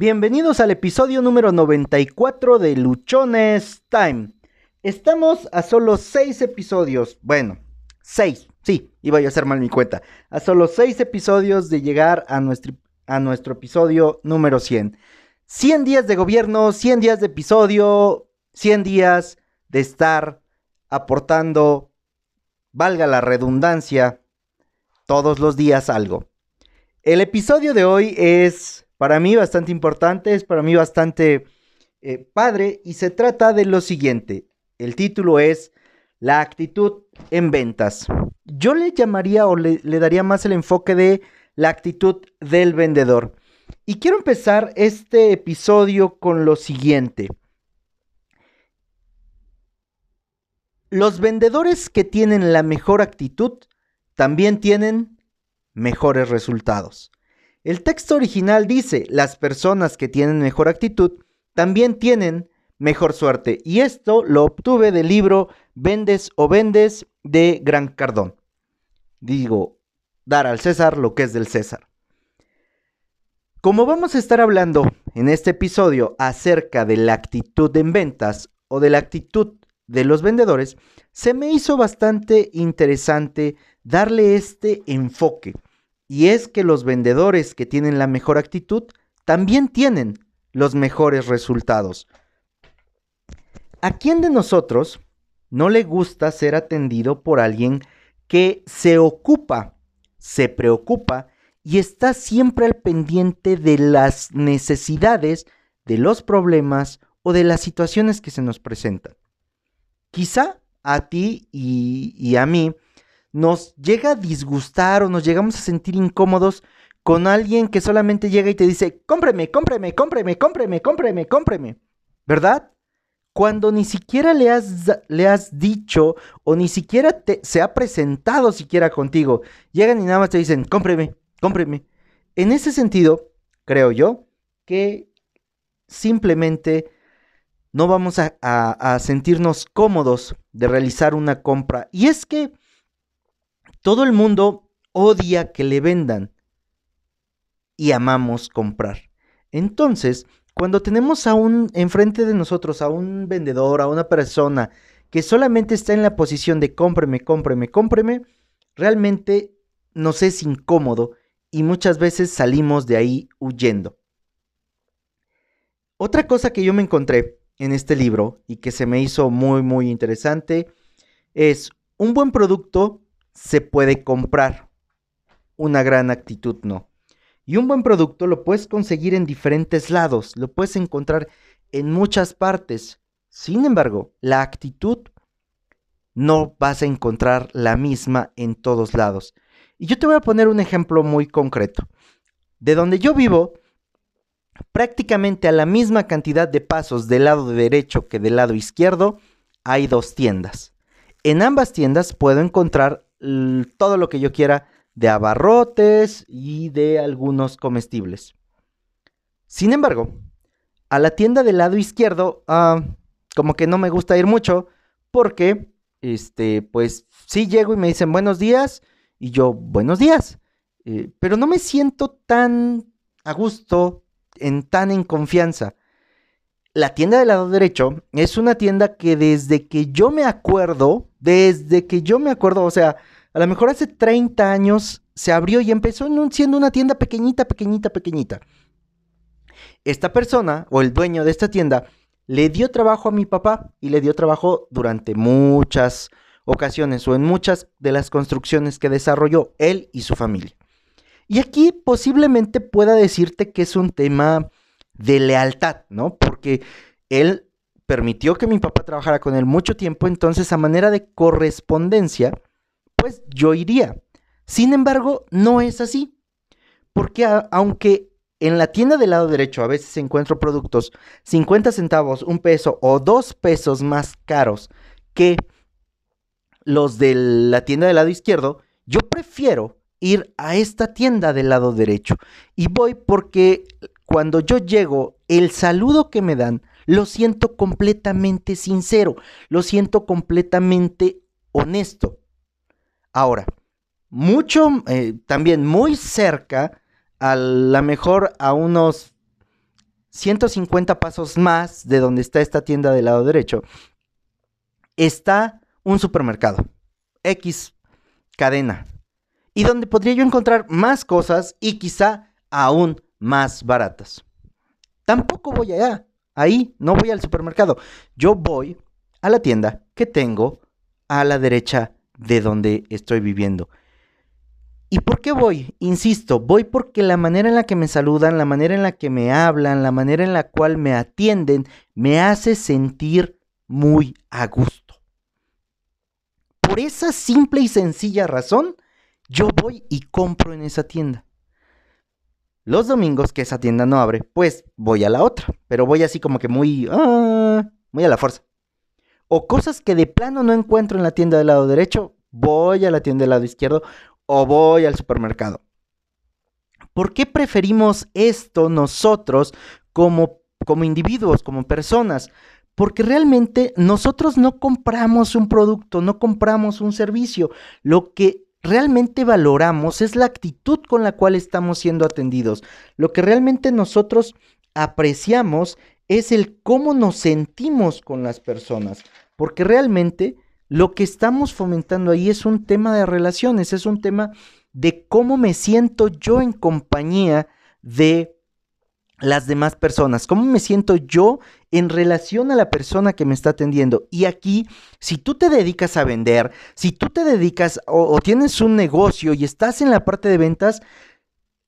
Bienvenidos al episodio número 94 de Luchones Time. Estamos a solo 6 episodios, bueno, 6, sí, iba a hacer mal mi cuenta, a solo 6 episodios de llegar a nuestro, a nuestro episodio número 100. 100 días de gobierno, 100 días de episodio, 100 días de estar aportando, valga la redundancia, todos los días algo. El episodio de hoy es para mí bastante importante, es para mí bastante eh, padre y se trata de lo siguiente. El título es La actitud en ventas. Yo le llamaría o le, le daría más el enfoque de la actitud del vendedor. Y quiero empezar este episodio con lo siguiente. Los vendedores que tienen la mejor actitud también tienen mejores resultados. El texto original dice, las personas que tienen mejor actitud también tienen mejor suerte. Y esto lo obtuve del libro Vendes o Vendes de Gran Cardón. Digo, dar al César lo que es del César. Como vamos a estar hablando en este episodio acerca de la actitud en ventas o de la actitud de los vendedores, se me hizo bastante interesante darle este enfoque y es que los vendedores que tienen la mejor actitud también tienen los mejores resultados. ¿A quién de nosotros no le gusta ser atendido por alguien que se ocupa, se preocupa y está siempre al pendiente de las necesidades, de los problemas o de las situaciones que se nos presentan? Quizá a ti y, a mí nos llega a disgustar o nos llegamos a sentir incómodos con alguien que solamente llega y te dice, cómpreme, cómpreme, cómpreme, cómpreme, cómpreme, cómpreme. ¿Verdad? Cuando ni siquiera le has, le has dicho o ni siquiera te, se ha presentado siquiera contigo. Llegan y nada más te dicen, cómpreme, cómpreme. En ese sentido, creo yo que simplemente no vamos a, a sentirnos cómodos de realizar una compra. Y es que todo el mundo odia que le vendan y amamos comprar. Entonces, cuando tenemos a un enfrente de nosotros a un vendedor, a una persona que solamente está en la posición de cómpreme, cómpreme, cómpreme, realmente nos es incómodo y muchas veces salimos de ahí huyendo. Otra cosa que yo me encontré en este libro y que se me hizo muy muy interesante es un buen producto se puede comprar. Una gran actitud no. Y un buen producto lo puedes conseguir en diferentes lados, lo puedes encontrar en muchas partes. Sin embargo, la actitud no vas a encontrar la misma en todos lados. Y yo te voy a poner un ejemplo muy concreto. De donde yo vivo, prácticamente a la misma cantidad de pasos del lado derecho que del lado izquierdo, hay dos tiendas. En ambas tiendas puedo encontrar todo lo que yo quiera de abarrotes y de algunos comestibles. Sin embargo, a la tienda del lado izquierdo, ah, como que no me gusta ir mucho, porque, este, pues sí llego y me dicen buenos días, y yo, buenos días, eh, pero no me siento tan a gusto, en tan en confianza. La tienda del lado derecho es una tienda que desde que yo me acuerdo, desde que yo me acuerdo, o sea, a lo mejor hace 30 años se abrió y empezó siendo una tienda pequeñita, pequeñita, pequeñita. Esta persona o el dueño de esta tienda le dio trabajo a mi papá y le dio trabajo durante muchas ocasiones o en muchas de las construcciones que desarrolló él y su familia. Y aquí posiblemente pueda decirte que es un tema de lealtad, ¿no? Porque él permitió que mi papá trabajara con él mucho tiempo, entonces a manera de correspondencia, pues yo iría. Sin embargo, no es así. Porque aunque en la tienda del lado derecho a veces encuentro productos 50 centavos, un peso o dos pesos más caros que los de la tienda del lado izquierdo, yo prefiero ir a esta tienda del lado derecho. Y voy porque cuando yo llego, el saludo que me dan lo siento completamente sincero, lo siento completamente honesto. Ahora, mucho, eh, también muy cerca, a la mejor a unos 150 pasos más de donde está esta tienda del lado derecho, está un supermercado, X cadena, y donde podría yo encontrar más cosas y quizá aún más baratas. Tampoco voy allá, ahí no voy al supermercado, yo voy a la tienda que tengo a la derecha de donde estoy viviendo. ¿Y por qué voy? Insisto, voy porque la manera en la que me saludan, la manera en la que me hablan, la manera en la cual me atienden, me hace sentir muy a gusto. Por esa simple y sencilla razón, yo voy y compro en esa tienda. Los domingos que esa tienda no abre, pues voy a la otra, pero voy así como que muy, ah, muy a la fuerza. O cosas que de plano no encuentro en la tienda del lado derecho, voy a la tienda del lado izquierdo o voy al supermercado. ¿Por qué preferimos esto nosotros como, como individuos, como personas? Porque realmente nosotros no compramos un producto, no compramos un servicio. Lo que realmente valoramos es la actitud con la cual estamos siendo atendidos. Lo que realmente nosotros apreciamos es el cómo nos sentimos con las personas. Porque realmente lo que estamos fomentando ahí es un tema de relaciones, es un tema de cómo me siento yo en compañía de las demás personas, cómo me siento yo en relación a la persona que me está atendiendo. Y aquí, si tú te dedicas a vender, si tú te dedicas o, tienes un negocio y estás en la parte de ventas,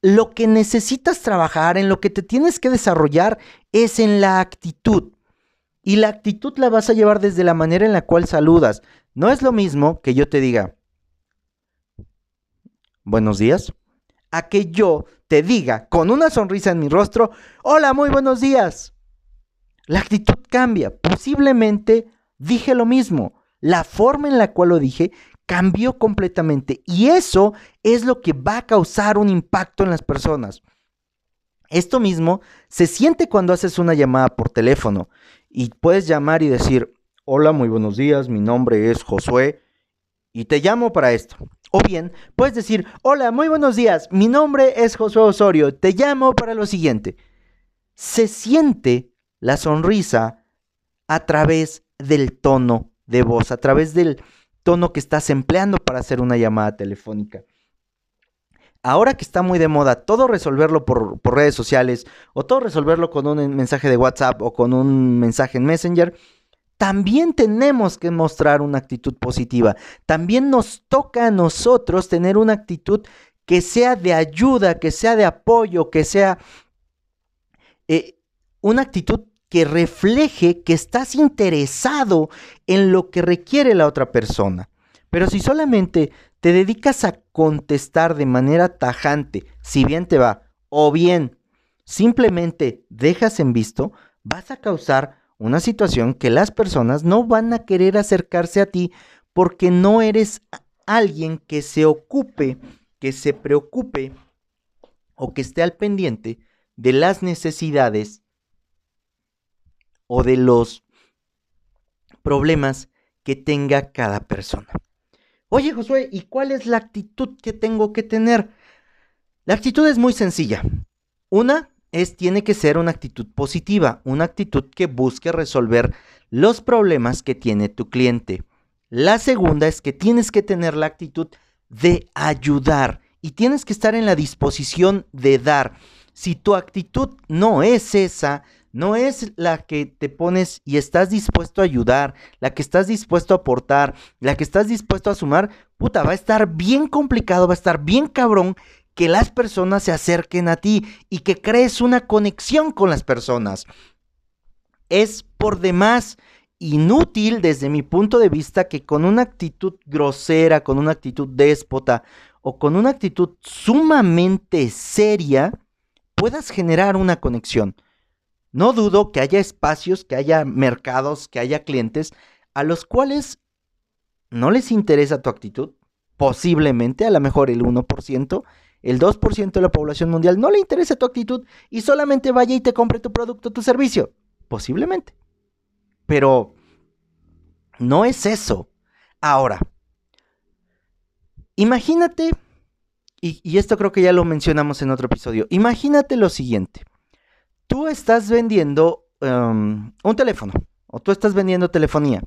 lo que necesitas trabajar, en lo que te tienes que desarrollar, es en la actitud. Y la actitud la vas a llevar desde la manera en la cual saludas. No es lo mismo que yo te diga, buenos días, a que yo te diga con una sonrisa en mi rostro, hola, muy buenos días. La actitud cambia. Posiblemente dije lo mismo. La forma en la cual lo dije cambió completamente. Y eso es lo que va a causar un impacto en las personas. Esto mismo se siente cuando haces una llamada por teléfono y puedes llamar y decir, hola, muy buenos días, mi nombre es Josué y te llamo para esto. O bien, puedes decir, hola, muy buenos días, mi nombre es Josué Osorio, te llamo para lo siguiente. Se siente la sonrisa a través del tono de voz, a través del tono que estás empleando para hacer una llamada telefónica ahora que está muy de moda todo resolverlo por, redes sociales o todo resolverlo con un mensaje de WhatsApp o con un mensaje en Messenger, también tenemos que mostrar una actitud positiva. También nos toca a nosotros tener una actitud que sea de ayuda, que sea de apoyo, que sea eh, una actitud que refleje que estás interesado en lo que requiere la otra persona. Pero si solamente te dedicas a contestar de manera tajante, si bien te va, o bien simplemente dejas en visto, vas a causar una situación que las personas no van a querer acercarse a ti porque no eres alguien que se ocupe, que se preocupe o que esté al pendiente de las necesidades o de los problemas que tenga cada persona. Oye Josué, ¿y cuál es la actitud que tengo que tener? La actitud es muy sencilla. Una es, tiene que ser una actitud positiva, una actitud que busque resolver los problemas que tiene tu cliente. La segunda es que tienes que tener la actitud de ayudar y tienes que estar en la disposición de dar. Si tu actitud no es esa, no es la que te pones y estás dispuesto a ayudar, la que estás dispuesto a aportar, la que estás dispuesto a sumar, puta, va a estar bien complicado, va a estar bien cabrón que las personas se acerquen a ti y que crees una conexión con las personas. Es por demás inútil desde mi punto de vista que con una actitud grosera, con una actitud déspota o con una actitud sumamente seria puedas generar una conexión. No dudo que haya espacios, que haya mercados, que haya clientes a los cuales no les interesa tu actitud. Posiblemente, a lo mejor el 1%, el 2% de la población mundial no le interesa tu actitud y solamente vaya y te compre tu producto, tu servicio. Posiblemente. Pero no es eso. Ahora, imagínate, y, y esto creo que ya lo mencionamos en otro episodio, imagínate lo siguiente. tú estás vendiendo em, un teléfono o tú estás vendiendo telefonía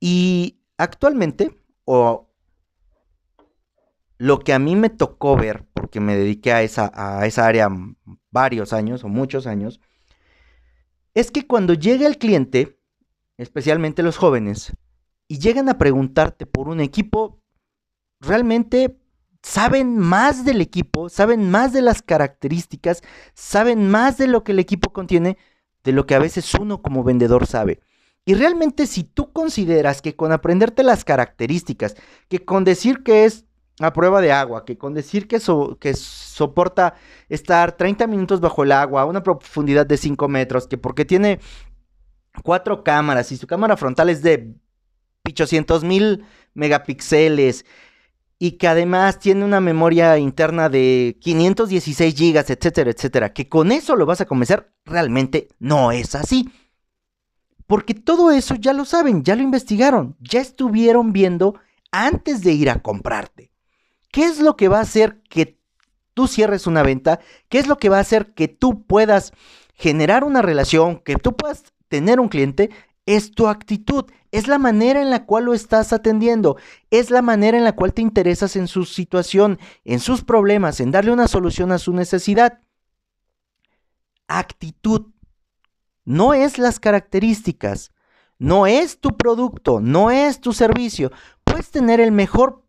y actualmente, o lo que a mí me tocó ver, porque me dediqué a esa, a esa área varios años o muchos años, es que cuando llega el cliente, especialmente los jóvenes, y llegan a preguntarte por un equipo, realmente saben más del equipo, saben más de las características, saben más de lo que el equipo contiene, de lo que a veces uno como vendedor sabe. Y realmente si tú consideras que con aprenderte las características, que con decir que es a prueba de agua, que con decir que, que soporta estar 30 minutos bajo el agua a una profundidad de 5 metros, que porque tiene cuatro cámaras y su cámara frontal es de 800 mil megapíxeles y que además tiene una memoria interna de 516 gigas, etcétera, etcétera, que con eso lo vas a convencer, realmente no es así. Porque todo eso ya lo saben, ya lo investigaron, ya estuvieron viendo antes de ir a comprarte. ¿Qué es lo que va a hacer que tú cierres una venta? ¿Qué es lo que va a hacer que tú puedas generar una relación, que tú puedas tener un cliente? Es tu actitud, es la manera en la cual lo estás atendiendo, es la manera en la cual te interesas en su situación, en sus problemas, en darle una solución a su necesidad. Actitud. No es las características, no es tu producto, no es tu servicio. Puedes tener el mejor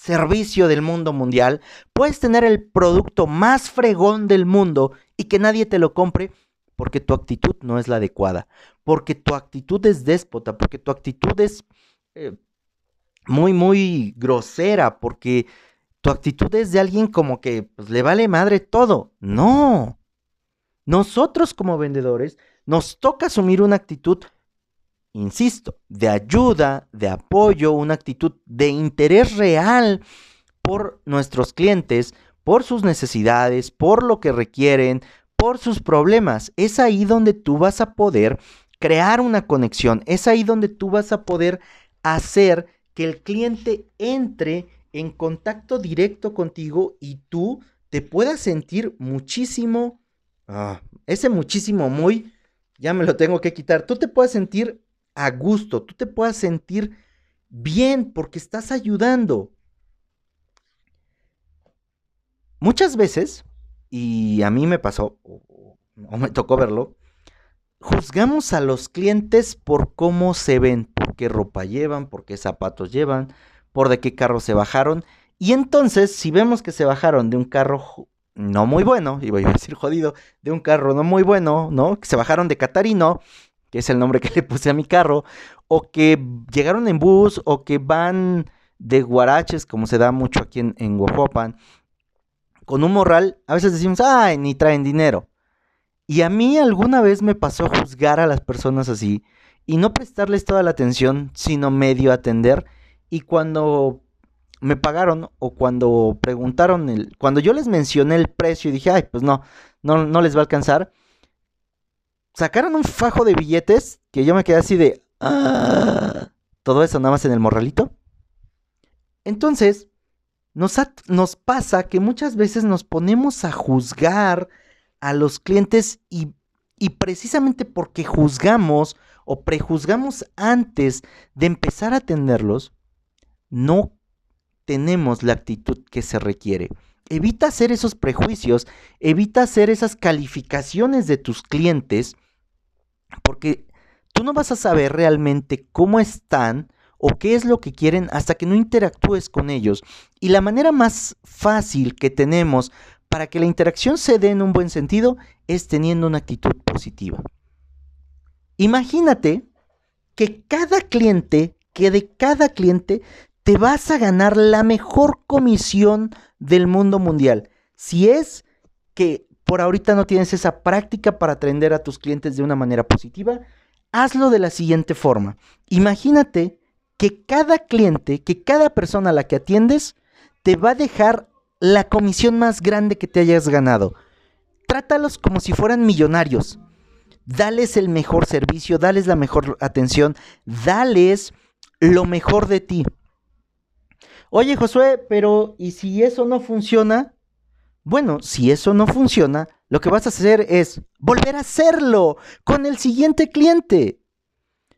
servicio del mundo mundial, puedes tener el producto más fregón del mundo y que nadie te lo compre porque tu actitud no es la adecuada, porque tu actitud es déspota, porque tu actitud es eh, muy, muy grosera, porque tu actitud es de alguien como que pues, le vale madre todo. No. Nosotros como vendedores nos toca asumir una actitud insisto, de ayuda, de apoyo, una actitud de interés real por nuestros clientes, por sus necesidades, por lo que requieren, por sus problemas. Es ahí donde tú vas a poder crear una conexión, es ahí donde tú vas a poder hacer que el cliente entre en contacto directo contigo y tú te puedas sentir muchísimo, ah, ese muchísimo muy, ya me lo tengo que quitar, tú te puedes sentir a gusto, tú te puedas sentir bien porque estás ayudando. Muchas veces, y a mí me pasó, o, me tocó verlo, juzgamos a los clientes por cómo se ven, por qué ropa llevan, por qué zapatos llevan, por de qué carro se bajaron. Y entonces, si vemos que se bajaron de un carro no muy bueno, voy a decir jodido, de un carro no muy bueno, ¿no? Que se bajaron de Catarino, que es el nombre que le puse a mi carro, o que llegaron en bus, o que van de guaraches, como se da mucho aquí en, en con un morral, a veces decimos, ay, ni traen dinero. Y a mí alguna vez me pasó juzgar a las personas así y no prestarles toda la atención, sino medio atender. Y cuando me pagaron o cuando preguntaron, el, cuando yo les mencioné el precio y dije, ay, pues no, no, no les va a alcanzar, sacaron un fajo de billetes que yo me quedé así de... Ah", todo eso nada más en el morralito. Entonces, nos, nos pasa que muchas veces nos ponemos a juzgar a los clientes y, y precisamente porque juzgamos o prejuzgamos antes de empezar a atenderlos, no tenemos la actitud que se requiere. Evita hacer esos prejuicios, evita hacer esas calificaciones de tus clientes, porque tú no vas a saber realmente cómo están o qué es lo que quieren hasta que no interactúes con ellos. Y la manera más fácil que tenemos para que la interacción se dé en un buen sentido es teniendo una actitud positiva. Imagínate que cada cliente, que de cada cliente te vas a ganar la mejor comisión del mundo mundial. Si es que por ahorita no tienes esa práctica para atender a tus clientes de una manera positiva, hazlo de la siguiente forma. Imagínate que cada cliente, que cada persona a la que atiendes, te va a dejar la comisión más grande que te hayas ganado. Trátalos como si fueran millonarios. Dales el mejor servicio, dales la mejor atención, dales lo mejor de ti. Oye, Josué, pero ¿y si eso no funciona? Bueno, si eso no funciona, lo que vas a hacer es volver a hacerlo con el siguiente cliente.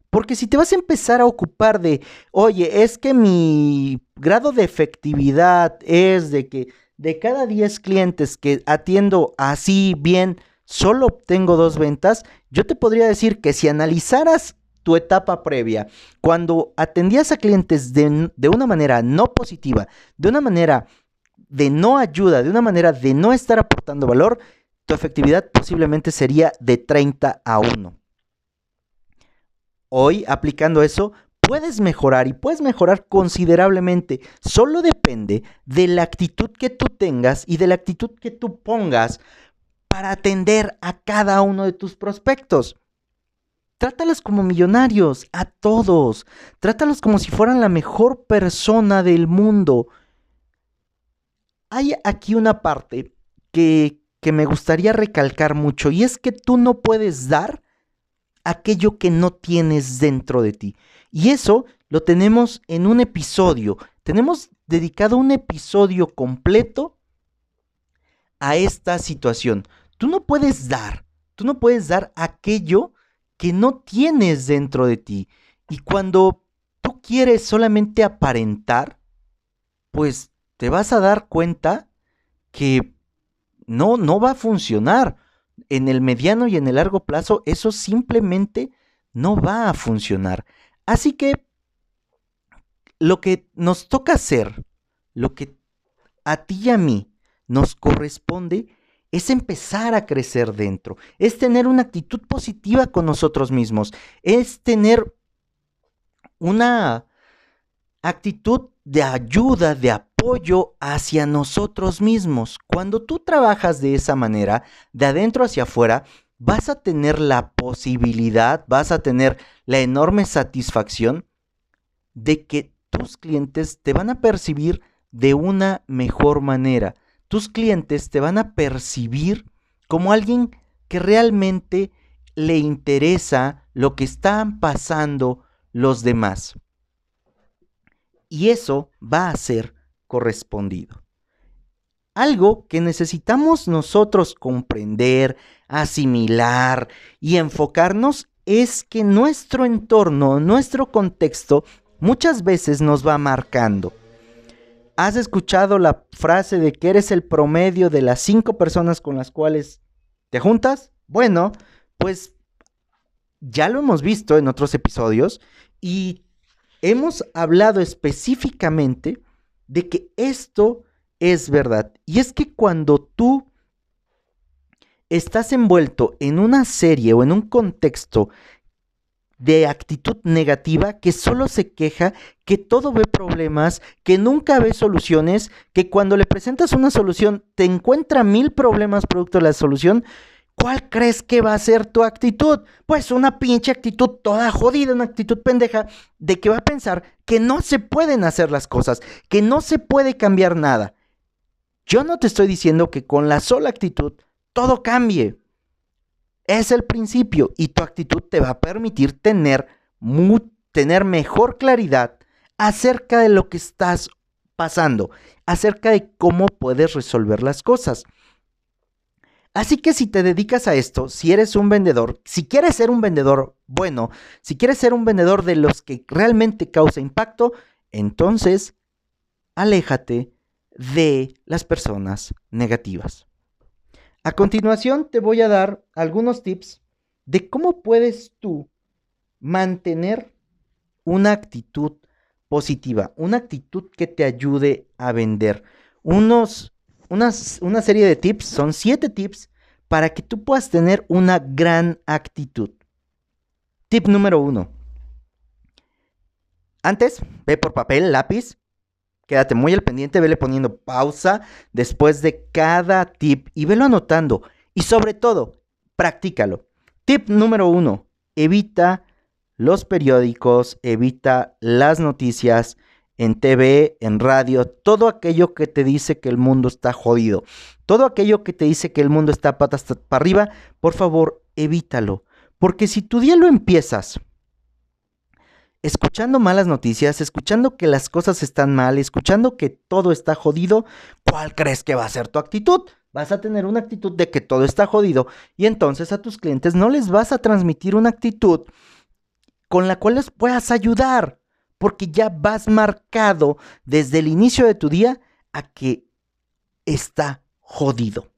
Porque si te vas a empezar a ocupar de, oye, es que mi grado de efectividad es de que de cada 10 clientes que atiendo así bien, solo obtengo dos ventas, yo te podría decir que si analizaras tu etapa previa, cuando atendías a clientes de, de, una manera no positiva, de una manera de no ayuda, de una manera de no estar aportando valor, tu efectividad posiblemente sería de 30 a 1. Hoy, aplicando eso, puedes mejorar y puedes mejorar considerablemente. Solo depende de la actitud que tú tengas y de la actitud que tú pongas para atender a cada uno de tus prospectos. Trátalos como millonarios, a todos. Trátalos como si fueran la mejor persona del mundo. Hay aquí una parte que, que me gustaría recalcar mucho y es que tú no puedes dar aquello que no tienes dentro de ti. Y eso lo tenemos en un episodio. Tenemos dedicado un episodio completo a esta situación. Tú no puedes dar, tú no puedes dar aquello que no tienes dentro de ti. Y cuando tú quieres solamente aparentar, pues te vas a dar cuenta que no, no va a funcionar. En el mediano y en el largo plazo eso simplemente no va a funcionar. Así que lo que nos toca hacer, lo que a ti y a mí nos corresponde, es empezar a crecer dentro, es tener una actitud positiva con nosotros mismos, es tener una actitud de ayuda, de apoyo hacia nosotros mismos. Cuando tú trabajas de esa manera, de adentro hacia afuera, vas a tener la posibilidad, vas a tener la enorme satisfacción de que tus clientes te van a percibir de una mejor manera tus clientes te van a percibir como alguien que realmente le interesa lo que están pasando los demás. Y eso va a ser correspondido. Algo que necesitamos nosotros comprender, asimilar y enfocarnos es que nuestro entorno, nuestro contexto, muchas veces nos va marcando. ¿Has escuchado la frase de que eres el promedio de las cinco personas con las cuales te juntas? Bueno, pues ya lo hemos visto en otros episodios y hemos hablado específicamente de que esto es verdad. Y es que cuando tú estás envuelto en una serie o en un contexto de actitud negativa que solo se queja, que todo ve problemas, que nunca ve soluciones, que cuando le presentas una solución te encuentra mil problemas producto de la solución, ¿cuál crees que va a ser tu actitud? Pues una pinche actitud toda jodida, una actitud pendeja de que va a pensar que no se pueden hacer las cosas, que no se puede cambiar nada. Yo no te estoy diciendo que con la sola actitud todo cambie. Es el principio y tu actitud te va a permitir tener, tener mejor claridad acerca de lo que estás pasando, acerca de cómo puedes resolver las cosas. Así que si te dedicas a esto, si eres un vendedor, si quieres ser un vendedor bueno, si quieres ser un vendedor de los que realmente causa impacto, entonces aléjate de las personas negativas. A continuación te voy a dar algunos tips de cómo puedes tú mantener una actitud positiva, una actitud que te ayude a vender. Unos, unas, una serie de tips, son siete tips para que tú puedas tener una gran actitud. Tip número uno. Antes, ve por papel, lápiz Quédate muy al pendiente, vele poniendo pausa después de cada tip y velo anotando. Y sobre todo, practícalo. Tip número uno, evita los periódicos, evita las noticias en TV, en radio, todo aquello que te dice que el mundo está jodido, todo aquello que te dice que el mundo está patas para arriba, por favor, evítalo. Porque si tu día lo empiezas escuchando malas noticias, escuchando que las cosas están mal, escuchando que todo está jodido, ¿cuál crees que va a ser tu actitud? vas a tener una actitud de que todo está jodido y entonces a tus clientes no les vas a transmitir una actitud con la cual les puedas ayudar, porque ya vas marcado desde el inicio de tu día a que está jodido.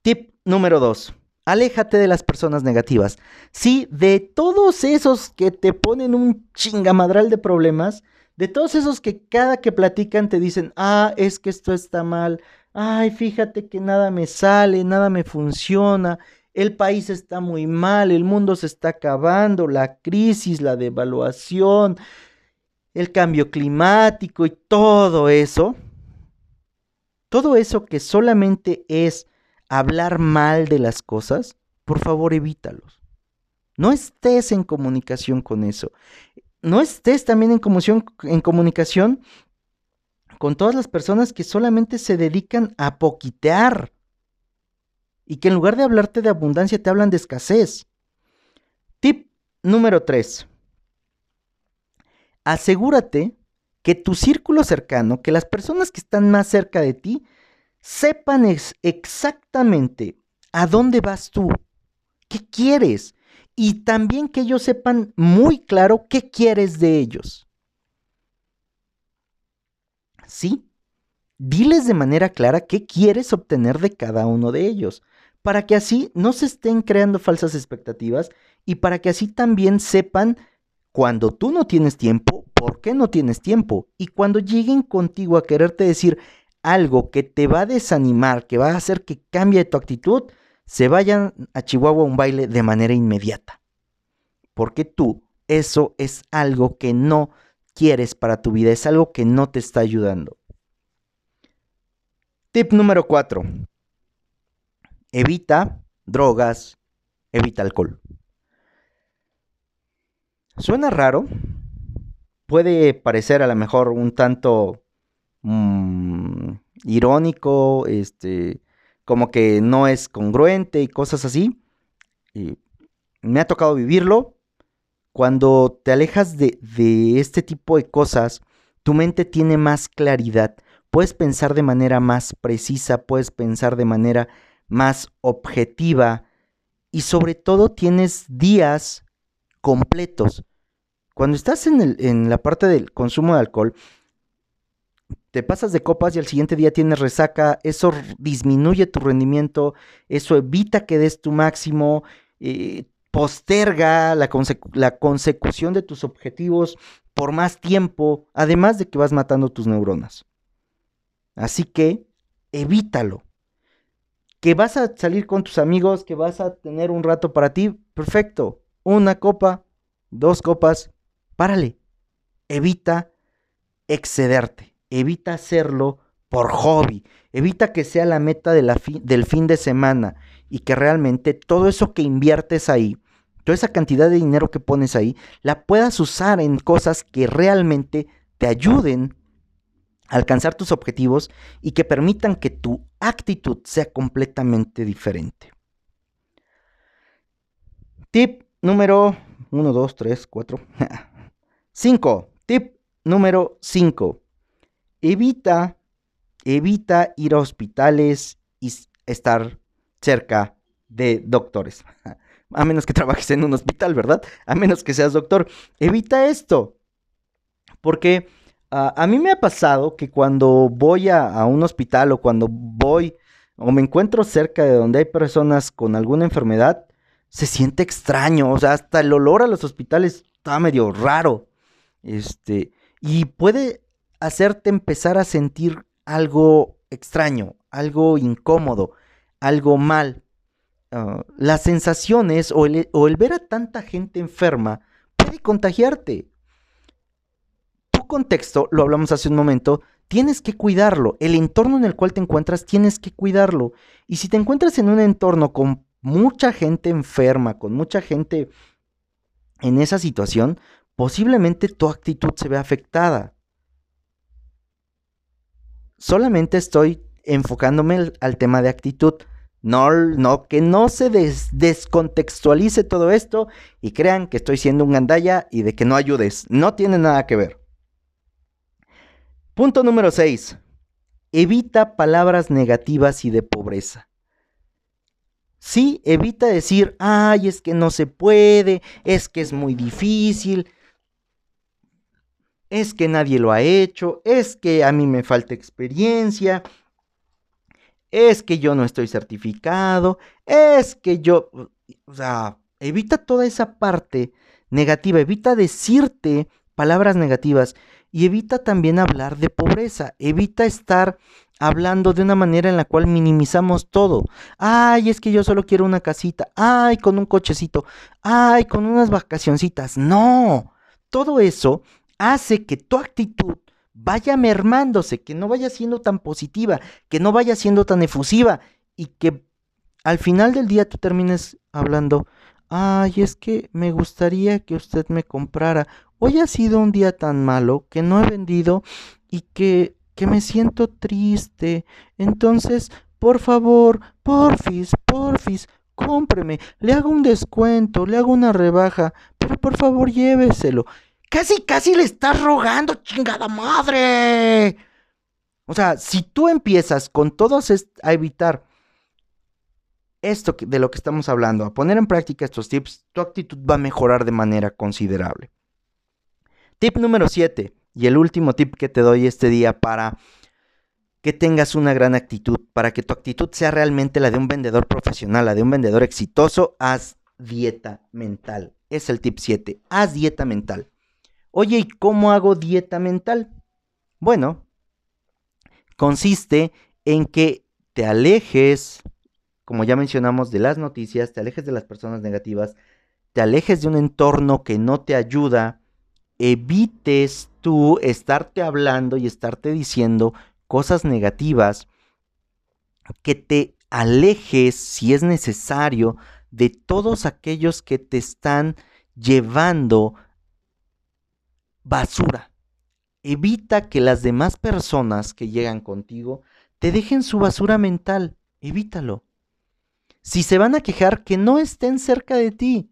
Tip número 2. Aléjate de las personas negativas. Sí, de todos esos que te ponen un chingamadral de problemas, de todos esos que cada que platican te dicen, ah, es que esto está mal, ay, fíjate que nada me sale, nada me funciona, el país está muy mal, el mundo se está acabando, la crisis, la devaluación, el cambio climático y todo eso, todo eso que solamente es hablar mal de las cosas, por favor evítalos. No estés en comunicación con eso. No estés también en comunicación, con todas las personas que solamente se dedican a poquitear y que en lugar de hablarte de abundancia te hablan de escasez. Tip número 3. Asegúrate que tu círculo cercano, que las personas que están más cerca de ti, sepan exactamente a dónde vas tú, qué quieres y también que ellos sepan muy claro qué quieres de ellos. Sí, diles de manera clara qué quieres obtener de cada uno de ellos, para que así no se estén creando falsas expectativas y para que así también sepan cuando tú no tienes tiempo, por qué no tienes tiempo. Y cuando lleguen contigo a quererte decir, algo que te va a desanimar, que va a hacer que cambie tu actitud, se vayan a Chihuahua a un baile de manera inmediata. Porque tú, eso es algo que no quieres para tu vida, es algo que no te está ayudando. Tip número 4. Evita drogas, evita alcohol. Suena raro, puede parecer a lo mejor un tanto Mm, irónico, este, como que no es congruente y cosas así. Y me ha tocado vivirlo. Cuando te alejas de, de este tipo de cosas, tu mente tiene más claridad. Puedes pensar de manera más precisa, puedes pensar de manera más objetiva y sobre todo tienes días completos. Cuando estás en, el, en la parte del consumo de alcohol, te pasas de copas y al siguiente día tienes resaca, eso disminuye tu rendimiento, eso evita que des tu máximo, eh, posterga la, la consecución de tus objetivos por más tiempo, además de que vas matando tus neuronas. Así que evítalo. Que vas a salir con tus amigos, que vas a tener un rato para ti, perfecto. Una copa, dos copas, párale. Evita excederte evita hacerlo por hobby, evita que sea la meta del fin de semana y que realmente todo eso que inviertes ahí, toda esa cantidad de dinero que pones ahí, la puedas usar en cosas que realmente te ayuden a alcanzar tus objetivos y que permitan que tu actitud sea completamente diferente. Tip número 1, 2, 3, 4, 5. Tip número 5 evita, evita ir a hospitales y estar cerca de doctores. A menos que trabajes en un hospital, ¿verdad? A menos que seas doctor. Evita esto. Porque ah, a mí me ha pasado que cuando voy a, a un hospital o cuando voy o me encuentro cerca de donde hay personas con alguna enfermedad, se siente extraño. O sea, hasta el olor a los hospitales está medio raro. Este, y puede hacerte empezar a sentir algo extraño, algo incómodo, algo mal. Ah, las sensaciones o el, o el ver a tanta gente enferma puede contagiarte. Tu contexto, lo hablamos hace un momento, tienes que cuidarlo. El entorno en el cual te encuentras, tienes que cuidarlo. Y si te encuentras en un entorno con mucha gente enferma, con mucha gente en esa situación, posiblemente tu actitud se vea afectada solamente estoy enfocándome al tema de actitud. No, no, que no se descontextualice todo esto y crean que estoy siendo un gandalla y de que no ayudes. No tiene nada que ver. Punto número 6. evita palabras negativas y de pobreza. Sí, evita decir, ay, es que no se puede, es que es muy difícil, es que nadie lo ha hecho, es que a mí me falta experiencia, es que yo no estoy certificado, es que yo, o sea, evita toda esa parte negativa, evita decirte palabras negativas y evita también hablar de pobreza, evita estar hablando de una manera en la cual minimizamos todo. Ay, es que yo solo quiero una casita, ay, con un cochecito, ay, con unas vacacioncitas. No, todo eso hace que tu actitud vaya mermándose, que no vaya siendo tan positiva, que no vaya siendo tan efusiva y que al final del día tú termines hablando, ay, es que me gustaría que usted me comprara Hoy ha sido un día tan malo que no he vendido y que, que me siento triste. Entonces, por favor, porfis, porfis, cómpreme, le hago un descuento, le hago una rebaja, pero por favor lléveselo. Casi, casi le estás rogando, chingada madre. O sea, si tú empiezas con todos a evitar esto de lo que estamos hablando, a poner en práctica estos tips, tu actitud va a mejorar de manera considerable. Tip número 7 y el último tip que te doy este día para que tengas una gran actitud, para que tu actitud sea realmente la de un vendedor profesional, la de un vendedor exitoso, haz dieta mental. Es el tip 7, haz dieta mental. Oye, ¿y cómo hago dieta mental? Bueno, consiste en que te alejes, como ya mencionamos, de las noticias, te alejes de las personas negativas, te alejes de un entorno que no te ayuda, evites tú estarte hablando y estarte diciendo cosas negativas, que te alejes, si es necesario, de todos aquellos que te están llevando basura. Evita que las demás personas que llegan contigo te dejen su basura mental. Evítalo. Si se van a quejar, que no estén cerca de ti.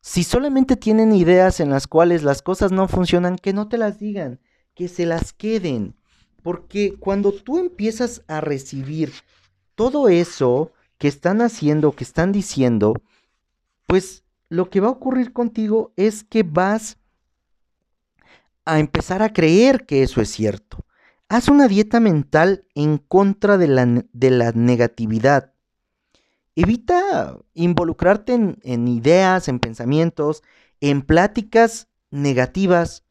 Si solamente tienen ideas en las cuales las cosas no funcionan, que no te las digan, que se las queden. Porque cuando tú empiezas a recibir todo eso que están haciendo, que están diciendo, pues lo que va a ocurrir contigo es que vas a empezar a creer que eso es cierto. Haz una dieta mental en contra de la, de la negatividad. Evita involucrarte en, ideas, en pensamientos, en pláticas negativas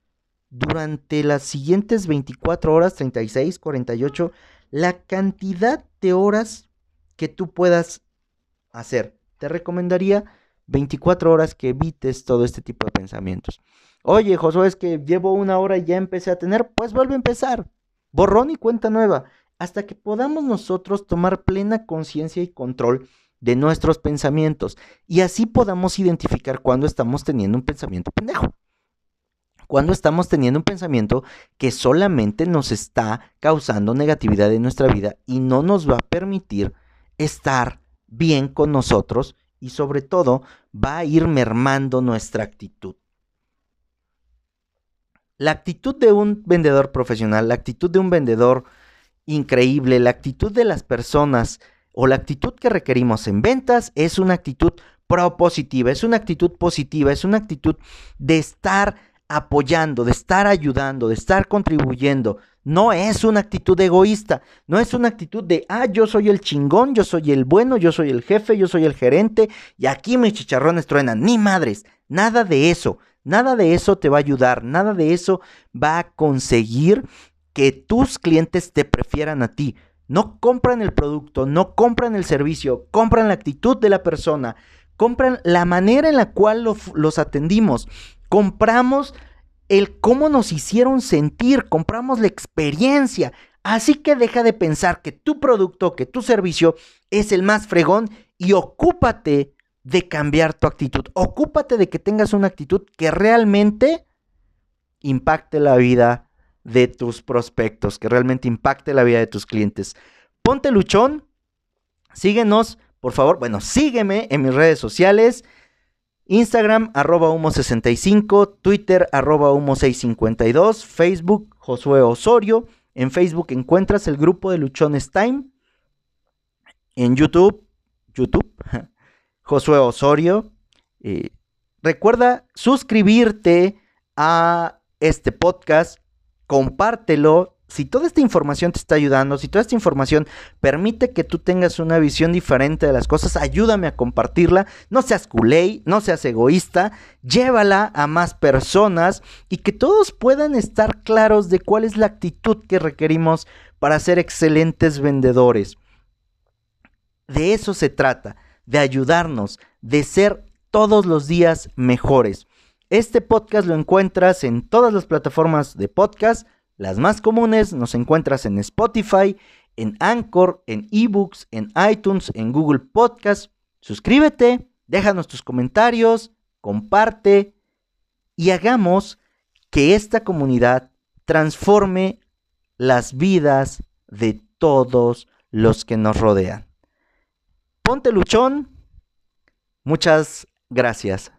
durante las siguientes 24 horas, 36, 48, la cantidad de horas que tú puedas hacer. Te recomendaría 24 horas que evites todo este tipo de pensamientos. Oye, Josué, es que llevo una hora y ya empecé a tener, pues vuelve a empezar. Borrón y cuenta nueva, hasta que podamos nosotros tomar plena conciencia y control de nuestros pensamientos y así podamos identificar cuando estamos teniendo un pensamiento pendejo. Cuando estamos teniendo un pensamiento que solamente nos está causando negatividad en nuestra vida y no nos va a permitir estar bien con nosotros y sobre todo va a ir mermando nuestra actitud. La actitud de un vendedor profesional, la actitud de un vendedor increíble, la actitud de las personas o la actitud que requerimos en ventas es una actitud propositiva, es una actitud positiva, es una actitud de estar apoyando, de estar ayudando, de estar contribuyendo. No es una actitud egoísta, no es una actitud de, ah, yo soy el chingón, yo soy el bueno, yo soy el jefe, yo soy el gerente y aquí mis chicharrones truenan. Ni madres, nada de eso, nada de eso te va a ayudar, nada de eso va a conseguir que tus clientes te prefieran a ti. No compran el producto, no compran el servicio, compran la actitud de la persona, compran la manera en la cual los atendimos, compramos el cómo nos hicieron sentir, compramos la experiencia. Así que deja de pensar que tu producto, que tu servicio es el más fregón y ocúpate de cambiar tu actitud. Ocúpate de que tengas una actitud que realmente impacte la vida de tus prospectos, que realmente impacte la vida de tus clientes. Ponte luchón, síguenos, por favor, bueno, sígueme en mis redes sociales. Instagram, arroba humo65, Twitter, arroba humo652, Facebook, Josué Osorio, En Facebook encuentras el grupo de Luchones Time. En YouTube, YouTube, Josué Osorio. Recuerda suscribirte a este podcast, compártelo, si toda esta información te está ayudando, si toda esta información permite que tú tengas una visión diferente de las cosas, ayúdame a compartirla. No seas culé, no seas egoísta, llévala a más personas y que todos puedan estar claros de cuál es la actitud que requerimos para ser excelentes vendedores. De eso se trata, de ayudarnos, de ser todos los días mejores. Este podcast lo encuentras en todas las plataformas de podcast las más comunes nos encuentras en Spotify, en Anchor, en eBooks, en iTunes, en Google Podcast. Suscríbete, déjanos tus comentarios, comparte y hagamos que esta comunidad transforme las vidas de todos los que nos rodean. Ponte luchón. Muchas gracias.